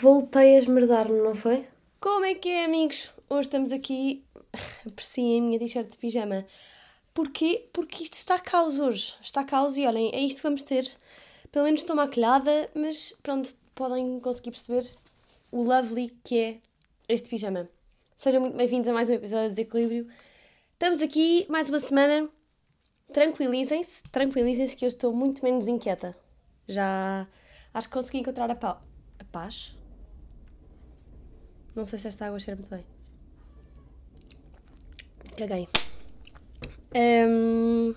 Voltei a esmerdar-me, não foi? Como é que é, amigos? Hoje estamos aqui. Apreciem a minha t-shirt de pijama. Porquê? Porque isto está caos hoje. Está caos e olhem, é isto que vamos ter. Pelo menos estou maquilhada, mas pronto, podem conseguir perceber o lovely que é este pijama. Sejam muito bem-vindos a mais um episódio de Desequilíbrio. Estamos aqui mais uma semana. Tranquilizem-se, tranquilizem-se que eu estou muito menos inquieta. Já acho que consegui encontrar a, pa a paz. Não sei se esta água cheira muito bem. Caguei. Um,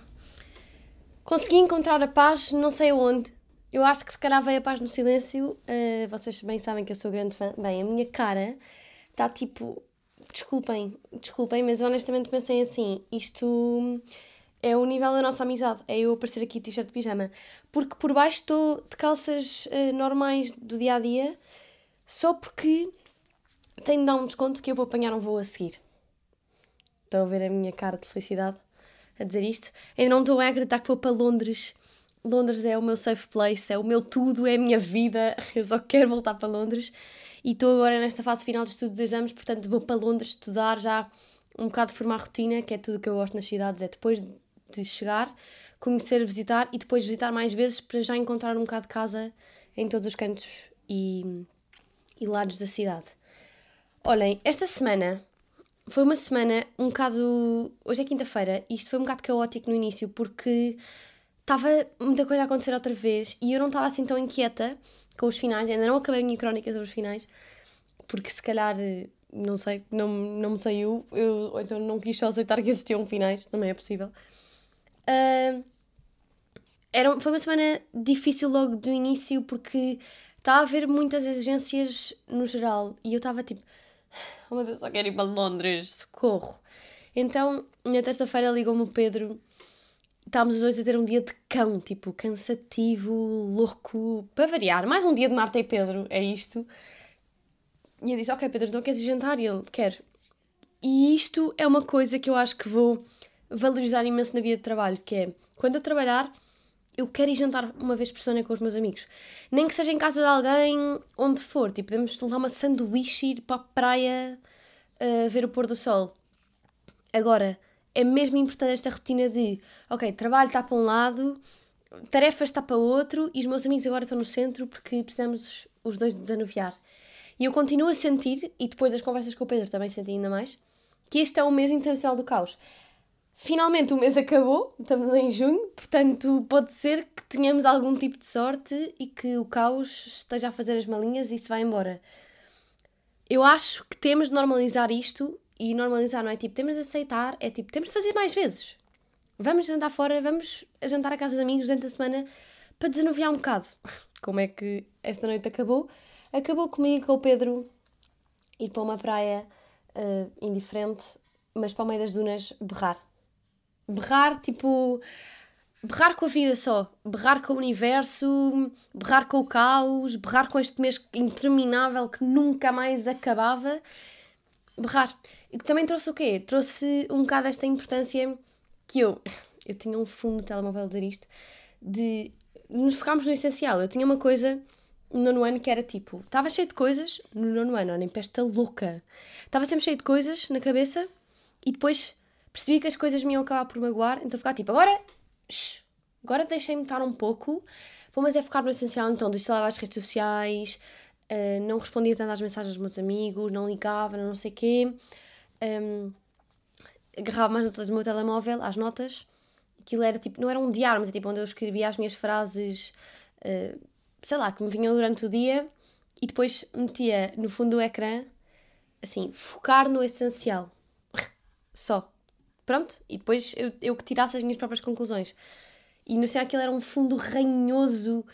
consegui encontrar a paz, não sei onde. Eu acho que se calhar veio a paz no silêncio. Uh, vocês bem sabem que eu sou grande fã. Bem, a minha cara está tipo. Desculpem, desculpem, mas honestamente pensei assim: isto é o nível da nossa amizade. É eu aparecer aqui t-shirt de pijama. Porque por baixo estou de calças uh, normais do dia a dia, só porque tenho de dar um desconto que eu vou apanhar um voo a seguir. Estão a ver a minha cara de felicidade a dizer isto? Ainda não estou a acreditar que vou para Londres. Londres é o meu safe place, é o meu tudo, é a minha vida. Eu só quero voltar para Londres. E estou agora nesta fase final de estudo de exames, portanto vou para Londres estudar já um bocado formar rotina, que é tudo que eu gosto nas cidades, é depois de chegar, conhecer, visitar e depois visitar mais vezes para já encontrar um bocado de casa em todos os cantos e, e lados da cidade. Olhem, esta semana foi uma semana um bocado. Hoje é quinta-feira e isto foi um bocado caótico no início porque estava muita coisa a acontecer outra vez e eu não estava assim tão inquieta com os finais, ainda não acabei a minha crónica sobre os finais porque se calhar, não sei, não, não me saiu, eu, ou então não quis só aceitar que existiam finais, também é possível. Uh, era, foi uma semana difícil logo do início porque estava a haver muitas exigências no geral e eu estava tipo, oh meu Deus, só quero ir para Londres, socorro. Então, na terça-feira ligou-me o Pedro, estávamos os dois a ter um dia de cão, tipo, cansativo, louco, para variar, mais um dia de Marta e Pedro, é isto. E eu disse, ok Pedro, então queres jantar? E ele, quer. E isto é uma coisa que eu acho que vou valorizar imenso na vida de trabalho, que é, quando eu trabalhar, eu quero ir jantar uma vez por semana com os meus amigos. Nem que seja em casa de alguém, onde for. Tipo, podemos levar uma sanduíche e ir para a praia uh, ver o pôr do sol. Agora, é mesmo importante esta rotina de, ok, trabalho está para um lado, tarefas está para outro e os meus amigos agora estão no centro porque precisamos os dois desanuviar. E eu continuo a sentir, e depois das conversas com o Pedro também senti ainda mais, que este é o mês internacional do caos. Finalmente o mês acabou, estamos em junho, portanto pode ser que tenhamos algum tipo de sorte e que o caos esteja a fazer as malinhas e se vá embora. Eu acho que temos de normalizar isto e normalizar não é tipo temos de aceitar, é tipo temos de fazer mais vezes. Vamos jantar fora, vamos jantar a casa de amigos durante a semana para desanuviar um bocado. Como é que esta noite acabou? Acabou comigo com o Pedro ir para uma praia uh, indiferente, mas para o meio das dunas berrar berrar, tipo. Berrar com a vida só, berrar com o universo, berrar com o caos, berrar com este mês interminável que nunca mais acabava. Berrar. E que também trouxe o quê? Trouxe um bocado esta importância que eu. Eu tinha um fundo no telemóvel a dizer isto, de nos focarmos no essencial. Eu tinha uma coisa no nono ano que era tipo, estava cheio de coisas no nono ano, olhem, pesta louca. Estava sempre cheio de coisas na cabeça e depois percebi que as coisas me iam acabar por magoar, então ficava tipo, agora, shh, agora deixem-me estar um pouco, vou mas é focar no essencial, então desinstalava as redes sociais, uh, não respondia tanto às mensagens dos meus amigos, não ligava, não sei o quê, um, agarrava mais notas do meu telemóvel, às notas, aquilo era tipo, não era um diário, mas é tipo onde eu escrevia as minhas frases, uh, sei lá, que me vinham durante o dia, e depois metia no fundo do ecrã, assim, focar no essencial. Só pronto, e depois eu, eu que tirasse as minhas próprias conclusões. E no sei aquilo era um fundo ranhoso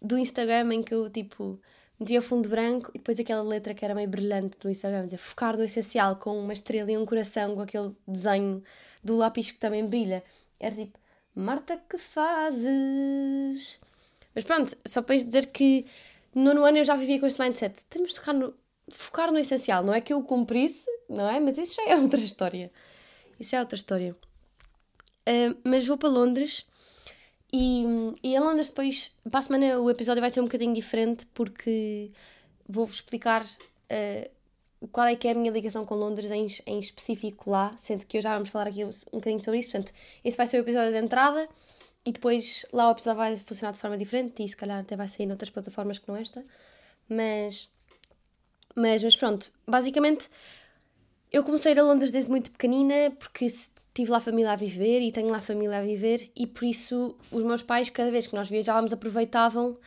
do Instagram em que eu tipo metia o fundo branco e depois aquela letra que era meio brilhante do Instagram, dizia focar no essencial com uma estrela e um coração com aquele desenho do lápis que também brilha. Era tipo, Marta, que fazes? Mas pronto, só para dizer que no ano eu já vivia com este mindset. Temos de focar no, focar no essencial. Não é que eu o cumprisse, não é? Mas isso já é outra história. Isso é outra história. Uh, mas vou para Londres e, e em Londres depois, para a semana o episódio vai ser um bocadinho diferente porque vou-vos explicar uh, qual é que é a minha ligação com Londres em, em específico lá, sendo que eu já vamos falar aqui um, um bocadinho sobre isso. Portanto, esse vai ser o episódio de entrada e depois lá o episódio vai funcionar de forma diferente e se calhar até vai sair noutras plataformas que não esta. Mas, mas, mas pronto, basicamente eu comecei a ir a Londres desde muito pequenina porque tive lá família a viver e tenho lá família a viver e por isso os meus pais, cada vez que nós viajávamos, aproveitavam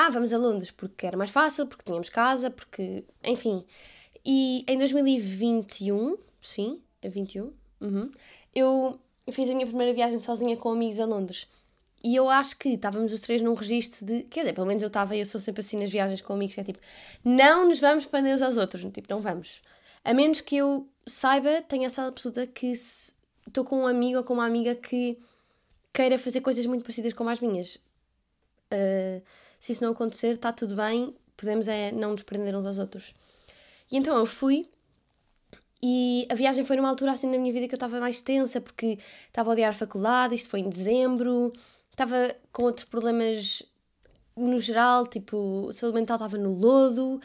ah, vamos a Londres porque era mais fácil, porque tínhamos casa, porque. enfim. E em 2021, sim, é 21, uhum, eu fiz a minha primeira viagem sozinha com amigos a Londres. E eu acho que estávamos os três num registro de. Quer dizer, pelo menos eu estava e eu sou sempre assim nas viagens com amigos, que é tipo, não nos vamos prender uns aos outros, tipo, não vamos. A menos que eu saiba, tenha essa absoluta que estou com um amigo ou com uma amiga que queira fazer coisas muito parecidas com as minhas. Uh, se isso não acontecer, está tudo bem, podemos é não nos prender uns aos outros. E então eu fui e a viagem foi numa altura assim da minha vida que eu estava mais tensa porque estava a odiar a faculdade, isto foi em dezembro, estava com outros problemas no geral, tipo, saúde mental estava no lodo,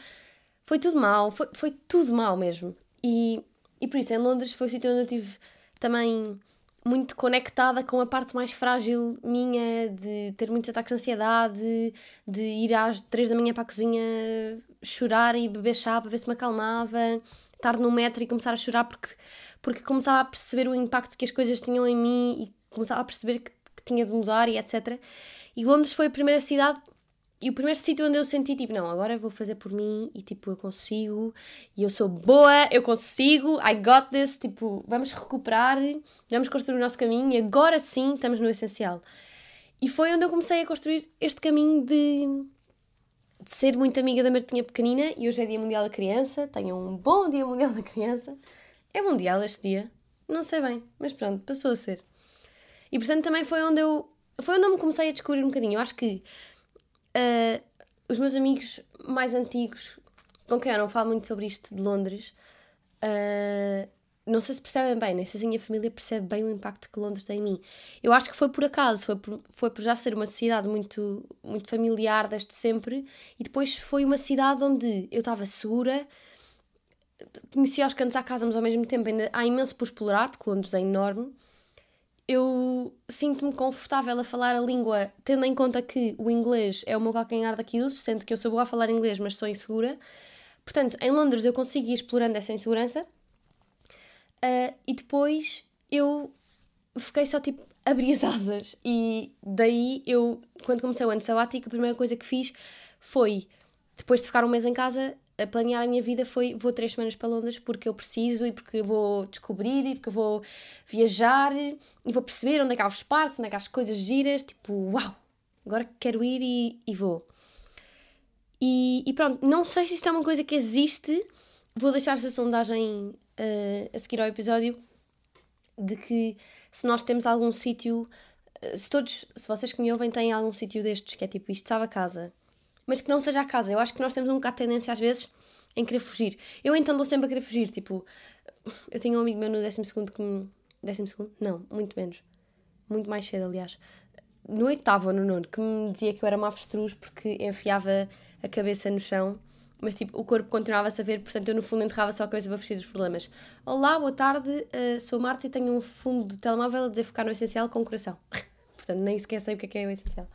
foi tudo mal, foi, foi tudo mal mesmo. E, e por isso, em Londres foi o sítio onde eu tive também muito conectada com a parte mais frágil minha, de ter muitos ataques de ansiedade, de ir às três da manhã para a cozinha chorar e beber chá para ver se me acalmava, estar no metro e começar a chorar porque, porque começava a perceber o impacto que as coisas tinham em mim e começava a perceber que, que tinha de mudar e etc. E Londres foi a primeira cidade e o primeiro sítio onde eu senti, tipo, não, agora vou fazer por mim e, tipo, eu consigo, e eu sou boa, eu consigo, I got this, tipo, vamos recuperar, vamos construir o nosso caminho e agora sim estamos no essencial. E foi onde eu comecei a construir este caminho de, de ser muito amiga da Martinha Pequenina, e hoje é Dia Mundial da Criança, tenho um bom Dia Mundial da Criança. É mundial este dia? Não sei bem, mas pronto, passou a ser. E portanto também foi onde eu, foi onde eu me comecei a descobrir um bocadinho. Eu acho que Uh, os meus amigos mais antigos, com quem eu não falo muito sobre isto de Londres, uh, não sei se percebem bem, nem sei se a minha família percebe bem o impacto que Londres tem em mim. Eu acho que foi por acaso, foi por, foi por já ser uma cidade muito, muito familiar desde sempre, e depois foi uma cidade onde eu estava segura, conhecia os cantos à casa, mas ao mesmo tempo ainda há imenso por explorar, porque Londres é enorme eu sinto-me confortável a falar a língua, tendo em conta que o inglês é o meu calcanhar daqueles, sendo que eu sou boa a falar inglês, mas sou insegura. Portanto, em Londres eu consegui ir explorando essa insegurança uh, e depois eu fiquei só tipo abri as asas e daí eu, quando comecei o ano sabático, a primeira coisa que fiz foi, depois de ficar um mês em casa, a planear a minha vida foi vou três semanas para Londres porque eu preciso e porque vou descobrir e porque vou viajar e vou perceber onde é que há os parques, onde é que há as coisas giras, tipo, uau, agora quero ir e, e vou. E, e, pronto, não sei se isto é uma coisa que existe, vou deixar essa sondagem uh, a seguir ao episódio de que se nós temos algum sítio, uh, se todos, se vocês que me ouvem têm algum sítio destes que é tipo isto sabe a casa mas que não seja a casa. Eu acho que nós temos um bocado de tendência às vezes em querer fugir. Eu então dou sempre a querer fugir, tipo, eu tenho um amigo meu no décimo segundo que me... décimo segundo? Não, muito menos. Muito mais cedo, aliás. No oitavo ou no nono, que me dizia que eu era uma avestruz porque enfiava a cabeça no chão, mas tipo, o corpo continuava a saber, portanto eu no fundo enterrava só a cabeça para fugir dos problemas. Olá, boa tarde, uh, sou Marta e tenho um fundo de telemóvel a dizer ficar no essencial com o coração. portanto, nem sequer sei o que é, que é o essencial.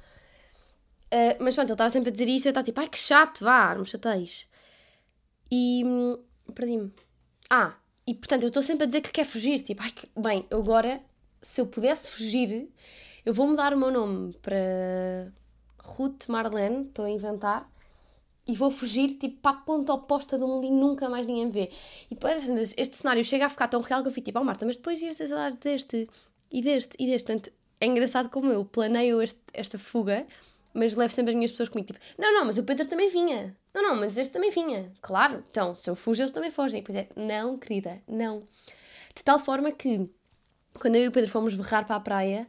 Uh, mas pronto, ele estava sempre a dizer isso e eu estava tipo, ai que chato, vá, não me chateis. E. Hum, perdi-me. Ah, e portanto eu estou sempre a dizer que quer fugir. Tipo, ai que. Bem, agora, se eu pudesse fugir, eu vou mudar o meu nome para Ruth Marlene, estou a inventar, e vou fugir tipo para a ponta oposta do mundo e nunca mais ninguém vê. E depois este cenário chega a ficar tão real que eu fico tipo, oh Marta, mas depois ias saudades deste e deste e deste. Portanto, é engraçado como eu planeio este, esta fuga mas levo sempre as minhas pessoas comigo, tipo, não, não, mas o Pedro também vinha. Não, não, mas este também vinha. Claro, então, se eu fujo, eles também fogem. Pois é, não, querida, não. De tal forma que, quando eu e o Pedro fomos berrar para a praia,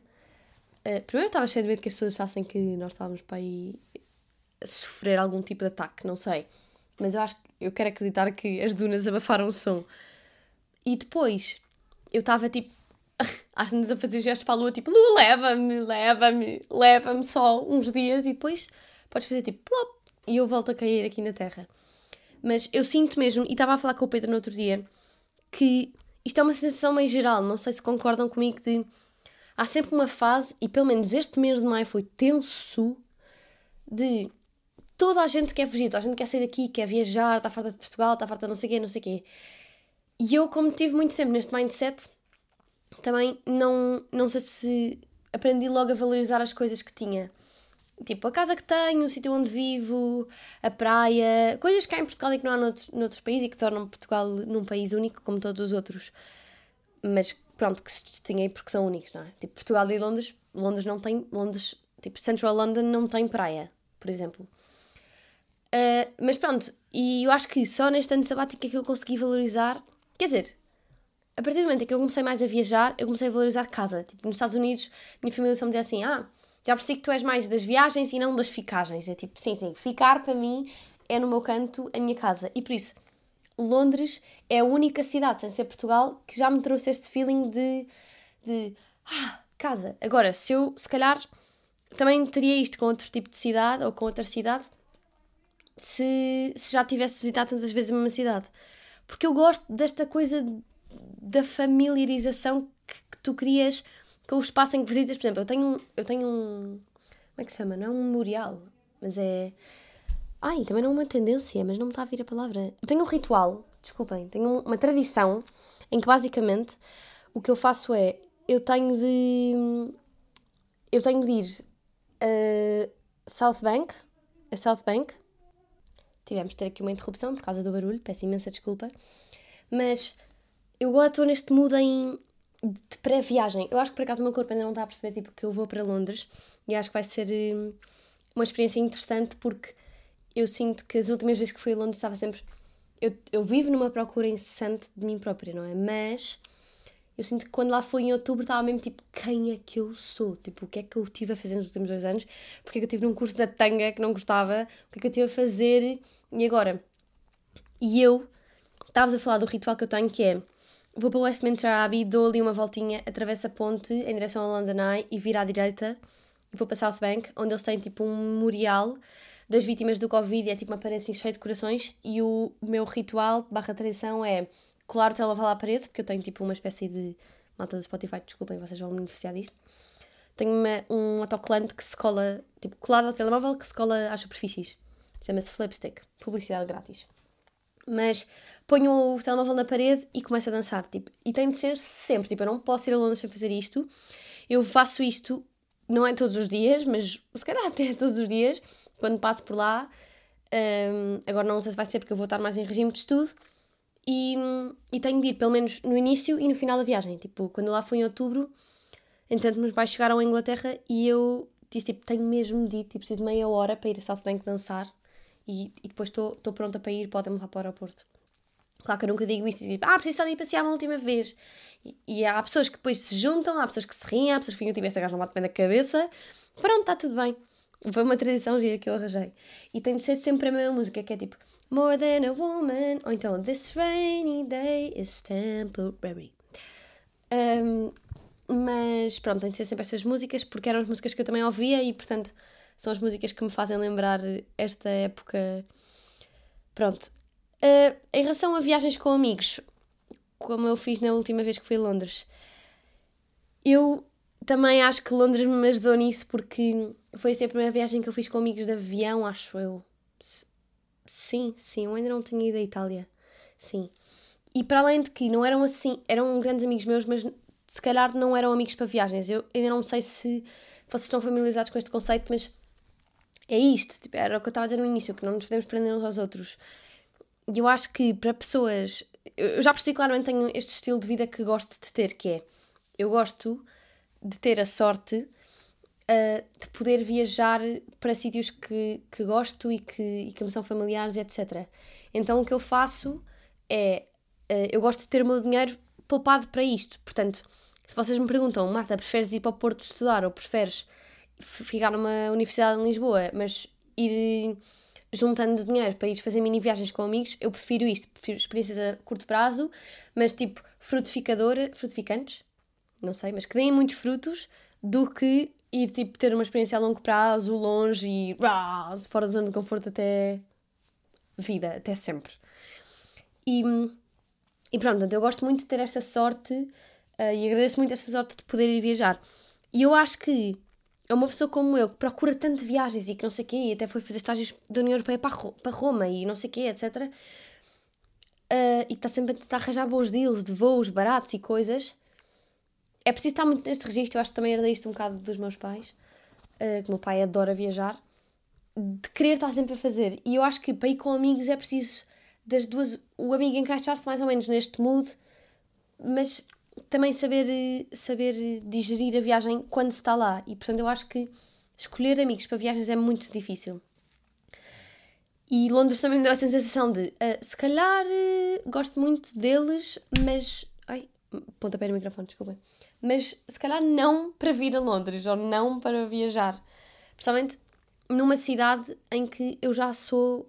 uh, primeiro eu estava cheio de medo que as pessoas achassem que nós estávamos para aí sofrer algum tipo de ataque, não sei. Mas eu acho eu quero acreditar que as dunas abafaram o som. E depois, eu estava tipo às-nos a fazer gestos para a lua, tipo, lua, leva-me, leva-me, leva-me só uns dias e depois podes fazer tipo, plop, e eu volto a cair aqui na terra. Mas eu sinto mesmo, e estava a falar com o Pedro no outro dia, que isto é uma sensação meio geral, não sei se concordam comigo, de há sempre uma fase, e pelo menos este mês de maio foi tenso, de toda a gente quer fugir, toda a gente quer sair daqui, quer viajar, está farta de Portugal, está farta de não sei o quê, não sei o quê. E eu, como tive muito tempo neste mindset, também não, não sei se aprendi logo a valorizar as coisas que tinha. Tipo, a casa que tenho, o sítio onde vivo, a praia, coisas que há em Portugal e que não há noutros, noutros países e que tornam Portugal num país único como todos os outros. Mas pronto, que se distinguem porque são únicos, não é? Tipo, Portugal e Londres, Londres não tem, Londres, tipo, Central London não tem praia, por exemplo. Uh, mas pronto, e eu acho que só neste ano sabático é que eu consegui valorizar, quer dizer, a partir do momento em que eu comecei mais a viajar, eu comecei a valorizar casa. Tipo, nos Estados Unidos, minha família só me dizia assim, ah, já percebi que tu és mais das viagens e não das ficagens. É tipo, sim, sim, ficar para mim é no meu canto a minha casa. E por isso, Londres é a única cidade, sem ser Portugal, que já me trouxe este feeling de, de ah, casa. Agora, se eu, se calhar, também teria isto com outro tipo de cidade ou com outra cidade, se, se já tivesse visitado tantas vezes a mesma cidade. Porque eu gosto desta coisa da familiarização que, que tu crias com o espaço em que visitas. Por exemplo, eu tenho um, eu tenho um. Como é que se chama? Não é um memorial, mas é. Ai, também não é uma tendência, mas não me está a vir a palavra. Eu tenho um ritual, desculpem, tenho uma tradição em que basicamente o que eu faço é. Eu tenho de. Eu tenho de ir a South Bank. A South Bank. Tivemos de ter aqui uma interrupção por causa do barulho, peço imensa desculpa. Mas eu agora estou neste mood em de pré-viagem. Eu acho que por acaso o meu corpo ainda não está a perceber tipo, que eu vou para Londres e acho que vai ser hum, uma experiência interessante porque eu sinto que as últimas vezes que fui a Londres estava sempre. Eu, eu vivo numa procura incessante de mim própria, não é? Mas eu sinto que quando lá fui em outubro estava mesmo tipo, quem é que eu sou? Tipo, o que é que eu tive a fazer nos últimos dois anos? Porque é que eu tive num curso da tanga que não gostava? O que é que eu tive a fazer? E agora? E eu, estavas a falar do ritual que eu tenho que é vou para Westminster Abbey, dou ali uma voltinha, atravesso a ponte em direção ao London Eye e viro à direita e vou para South Bank, onde eles têm tipo um memorial das vítimas do Covid e é tipo uma parede assim cheia de corações e o meu ritual barra tradição é colar o telemóvel à parede, porque eu tenho tipo uma espécie de malta do Spotify, desculpem, vocês vão beneficiar disto. Tenho uma, um autocolante que se cola, tipo, colado ao telemóvel que se cola às superfícies. Chama-se Flipstick. Publicidade grátis mas ponho o telemóvel na parede e começo a dançar, tipo, e tem de ser sempre, tipo, eu não posso ir a Londres sem fazer isto, eu faço isto, não é todos os dias, mas se calhar até todos os dias, quando passo por lá, um, agora não sei se vai ser porque eu vou estar mais em regime de estudo, e, e tenho de ir pelo menos no início e no final da viagem, tipo, quando lá fui em outubro, entretanto meus pais chegaram à Inglaterra e eu disse, tipo, tenho mesmo de ir, tipo, preciso de meia hora para ir a South Bank dançar, e, e depois estou pronta para ir, podem-me levar para o aeroporto. Claro que eu nunca digo isto, tipo, ah, preciso só de ir passear uma última vez. E, e, há pessoas que depois se juntam, há pessoas que se riem, há pessoas que ficam tipo, esta gaja não bate bem na cabeça. Pronto, está tudo bem. Foi uma tradição gira que eu arranjei. E tem de ser sempre a mesma música, que é tipo More Than a Woman, ou então This Rainy Day is Temporary. Um, mas pronto, tem de ser sempre estas músicas, porque eram as músicas que eu também ouvia e portanto são as músicas que me fazem lembrar esta época. Pronto. Uh, em relação a viagens com amigos, como eu fiz na última vez que fui a Londres, eu também acho que Londres me ajudou nisso porque foi assim a primeira viagem que eu fiz com amigos de avião, acho eu. Sim, sim, eu ainda não tinha ido à Itália. Sim. E para além de que não eram assim, eram grandes amigos meus, mas se calhar não eram amigos para viagens. Eu ainda não sei se vocês estão familiarizados com este conceito, mas é isto, tipo, era o que eu estava a dizer no início, que não nos podemos prender uns aos outros. E eu acho que para pessoas. Eu já percebi claramente tenho este estilo de vida que gosto de ter, que é eu gosto de ter a sorte uh, de poder viajar para sítios que, que gosto e que, e que me são familiares, etc. Então o que eu faço é uh, eu gosto de ter o meu dinheiro poupado para isto. Portanto, se vocês me perguntam, Marta, preferes ir para o Porto estudar ou preferes ficar numa universidade em Lisboa, mas ir juntando dinheiro para ir fazer mini viagens com amigos, eu prefiro isto, prefiro experiências a curto prazo, mas tipo frutificadora, frutificantes, não sei, mas que deem muitos frutos, do que ir tipo ter uma experiência a longo prazo, longe e rah, fora da zona de conforto até vida, até sempre. E, e pronto, eu gosto muito de ter esta sorte uh, e agradeço muito esta sorte de poder ir viajar. E eu acho que é uma pessoa como eu que procura tanto viagens e que não sei o quê, e até foi fazer estágios da União Europeia para, Roma e não sei o quê, etc. Uh, e que está sempre a tentar arranjar bons deals de voos baratos e coisas. É preciso estar muito neste registro, eu acho que também herdei isto um bocado dos meus pais, uh, que o meu pai adora viajar, de querer estar sempre a fazer. E eu acho que para ir com amigos é preciso das duas, o amigo encaixar-se mais ou menos neste mood, mas também saber, saber digerir a viagem quando se está lá. E portanto eu acho que escolher amigos para viagens é muito difícil. E Londres também me deu a sensação de, uh, se calhar uh, gosto muito deles, mas. Ai, pontapé no microfone, desculpa. Mas se calhar não para vir a Londres ou não para viajar. Principalmente numa cidade em que eu já sou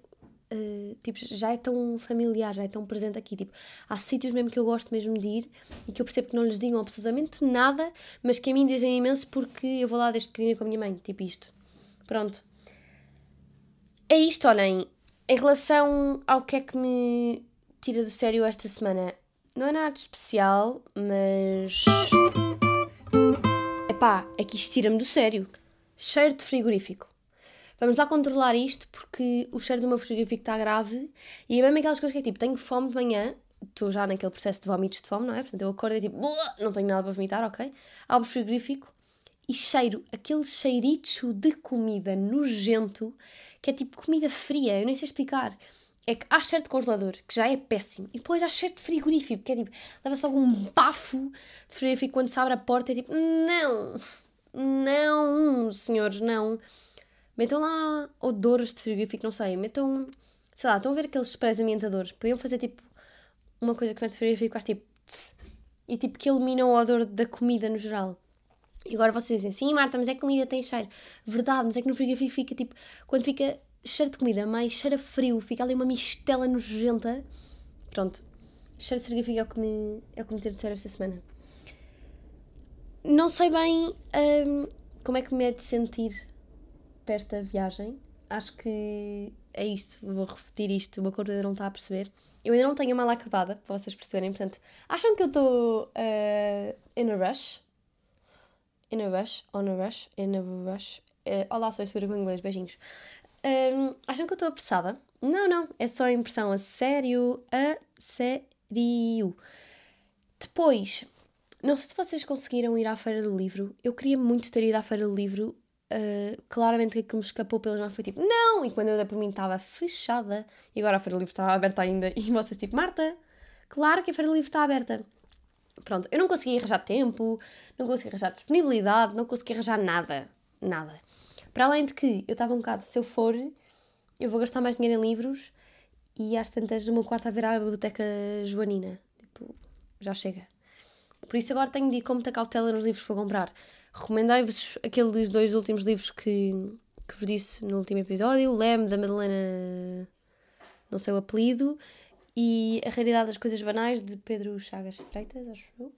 Uh, tipo, já é tão familiar, já é tão presente aqui. Tipo, há sítios mesmo que eu gosto mesmo de ir e que eu percebo que não lhes digam absolutamente nada, mas que a mim dizem imenso porque eu vou lá desde pequenina com a minha mãe. Tipo isto. Pronto. É isto, olhem. Em relação ao que é que me tira do sério esta semana, não é nada especial, mas. Epá, é que isto tira-me do sério. Cheiro de frigorífico. Vamos lá controlar isto porque o cheiro do meu frigorífico está grave e é mesmo aquelas coisas que é tipo, tenho fome de manhã, estou já naquele processo de vómitos de fome, não é? Portanto, eu acordo e tipo, não tenho nada para vomitar, ok? Abro o frigorífico e cheiro aquele cheirito de comida nojento que é tipo comida fria, eu nem sei explicar. É que há cheiro de congelador, que já é péssimo, e depois há cheiro de frigorífico, que é tipo, leva só um bafo de frigorífico quando se abre a porta, é tipo, não, não, senhores, não. Metam lá odores de frigorífico, não sei. Metam, sei lá, estão a ver aqueles sprays ambientadores. Podiam fazer tipo uma coisa que mete frigorífico, faz tipo tss, e tipo que elimina o odor da comida no geral. E agora vocês dizem, sim Marta, mas é que comida tem cheiro. Verdade, mas é que no frigorífico fica tipo, quando fica cheiro de comida, mais cheiro a frio, fica ali uma mistela nojenta. Pronto, cheiro de frigorífico é o que me, é o que me teve de ser esta semana. Não sei bem hum, como é que me é de sentir perto da viagem. Acho que é isto, vou repetir isto, meu corpo ainda não está a perceber. Eu ainda não tenho a mala acabada, para vocês perceberem, portanto, acham que eu estou uh, in a rush? In a rush, on a rush, in a rush. Uh, olá, sou a Segura com inglês, beijinhos. Um, acham que eu estou apressada? Não, não, é só impressão a sério, a sério. Depois, não sei se vocês conseguiram ir à Feira do Livro. Eu queria muito ter ido à Feira do Livro claramente que aquilo me escapou pelas mãos foi tipo, não! E quando eu dei por mim estava fechada e agora a Feira Livre estava aberta ainda e vocês tipo, Marta, claro que a Feira Livre está aberta. Pronto, eu não consegui arranjar tempo, não consegui arranjar disponibilidade, não consegui arranjar nada. Nada. Para além de que eu estava um bocado, se eu for, eu vou gastar mais dinheiro em livros e às tantas do meu quarto a a biblioteca joanina. Tipo, já chega. Por isso agora tenho de ir com muita cautela nos livros que vou comprar. Recomendei-vos aqueles dois últimos livros que, que vos disse no último episódio: O Leme, da Madalena, não sei o apelido, e A Realidade das Coisas Banais, de Pedro Chagas Freitas, acho eu.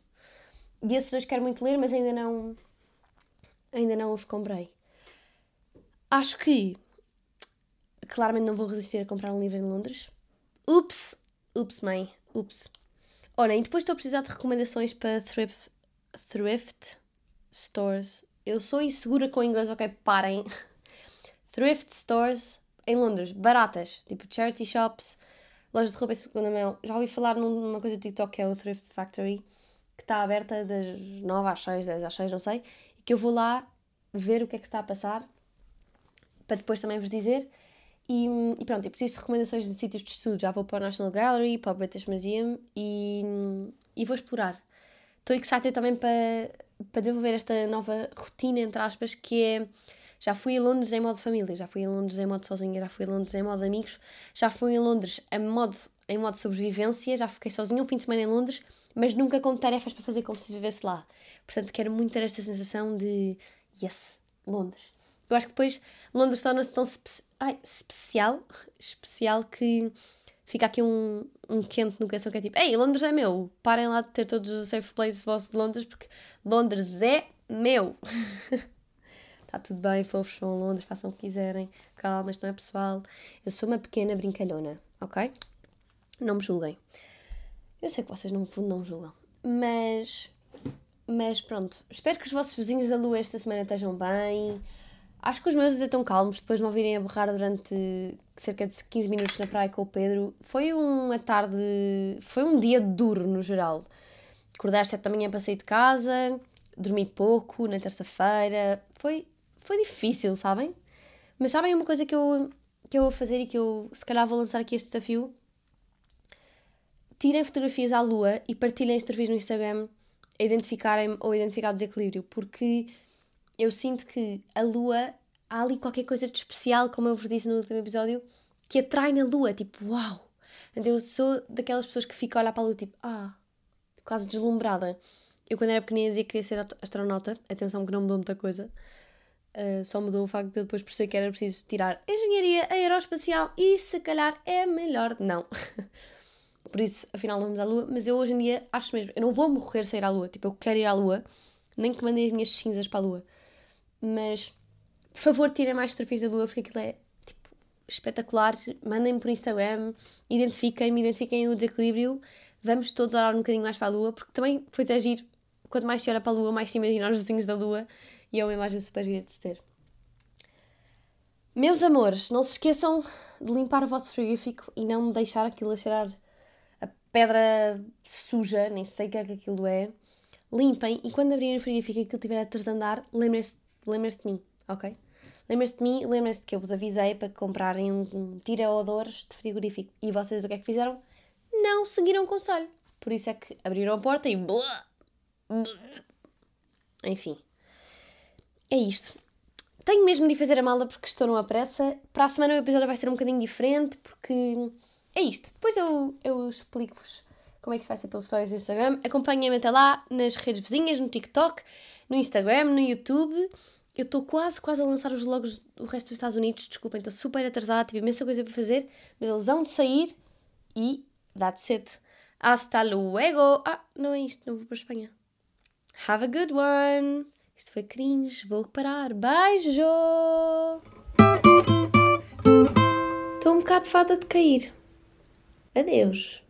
E esses dois quero muito ler, mas ainda não, ainda não os comprei. Acho que claramente não vou resistir a comprar um livro em Londres. Ups! Ups, mãe. Ups. Olha, e depois estou a precisar de recomendações para thrift, thrift stores. Eu sou insegura com o inglês, ok? Parem. Thrift stores em Londres, baratas, tipo charity shops, lojas de roupa de segunda mão. Já ouvi falar numa coisa do TikTok que é o Thrift Factory, que está aberta das 9 às 6, 10 às 6, não sei, e que eu vou lá ver o que é que está a passar para depois também vos dizer. E, e pronto, eu preciso de recomendações de sítios de estudo. Já vou para o National Gallery, para o British Museum e, e vou explorar. Estou excited também para, para desenvolver esta nova rotina, entre aspas, que é. Já fui a Londres em modo família, já fui a Londres em modo sozinha, já fui a Londres em modo amigos, já fui a Londres em modo, em modo sobrevivência, já fiquei sozinha um fim de semana em Londres, mas nunca com tarefas para fazer como se vivesse lá. Portanto, quero muito ter esta sensação de yes, Londres. Eu acho que depois Londres torna-se tão ai, especial, especial que fica aqui um, um quente no coração que é tipo, ei, Londres é meu, parem lá de ter todos os safe places vossos de Londres, porque Londres é meu. Está tudo bem, fofos, vão a Londres, façam o que quiserem. Calma, isto não é pessoal. Eu sou uma pequena brincalhona, ok? Não me julguem. Eu sei que vocês no fundo não julgam. Mas, mas pronto. Espero que os vossos vizinhos da lua esta semana estejam bem. Acho que os meus ainda estão calmos depois de me ouvirem a berrar durante cerca de 15 minutos na praia com o Pedro. Foi uma tarde. Foi um dia duro no geral. Acordar às 7 da manhã para sair de casa, dormi pouco na terça-feira. Foi, foi difícil, sabem? Mas sabem uma coisa que eu, que eu vou fazer e que eu se calhar vou lançar aqui este desafio? Tirem fotografias à lua e partilhem as fotografias no Instagram a identificarem ou identificar o desequilíbrio, porque eu sinto que a lua há ali qualquer coisa de especial, como eu vos disse no último episódio, que atrai na lua, tipo, uau! Então eu sou daquelas pessoas que ficam a olhar para a lua, tipo, ah, quase deslumbrada. Eu, quando era pequenina, dizia que queria ser astronauta. Atenção, que não mudou muita coisa. Uh, só mudou o facto de eu depois perceber que era preciso tirar engenharia aeroespacial e se calhar é melhor não. Por isso, afinal, não vamos à Lua. Mas eu hoje em dia acho mesmo, eu não vou morrer sem ir à Lua. Tipo, eu quero ir à Lua, nem que mandem as minhas cinzas para a Lua. Mas, por favor, tirem mais fotografias da Lua porque aquilo é tipo, espetacular. Mandem-me por Instagram, identifiquem-me, identifiquem o desequilíbrio vamos todos orar um bocadinho mais para a Lua, porque também, pois é giro, quanto mais se olha para a Lua, mais se imagina os vizinhos da Lua, e é uma imagem super gira de se ter. Meus amores, não se esqueçam de limpar o vosso frigorífico e não deixar aquilo a cheirar a pedra suja, nem sei o que é que aquilo é. Limpem e quando abrirem o frigorífico e aquilo estiver a desandar, lembrem-se lembrem de mim, ok? Lembrem-se de mim, lembrem-se de que eu vos avisei para comprarem um, um tira-odores de frigorífico. E vocês o que é que fizeram? não seguiram o conselho. Por isso é que abriram a porta e. Enfim. É isto. Tenho mesmo de fazer a mala porque estou numa pressa. Para a semana o episódio vai ser um bocadinho diferente porque. É isto. Depois eu, eu explico-vos como é que vai ser pelos stories do Instagram. Acompanhem-me até lá nas redes vizinhas, no TikTok, no Instagram, no YouTube. Eu estou quase, quase a lançar os vlogs do resto dos Estados Unidos. Desculpem, estou super atrasada, tive imensa coisa para fazer, mas eles vão de sair e That's it. Hasta luego. Ah, não é isto, não vou para a Espanha. Have a good one. Isto foi cringe, vou parar. Beijo! Estou um bocado fada de cair. Adeus.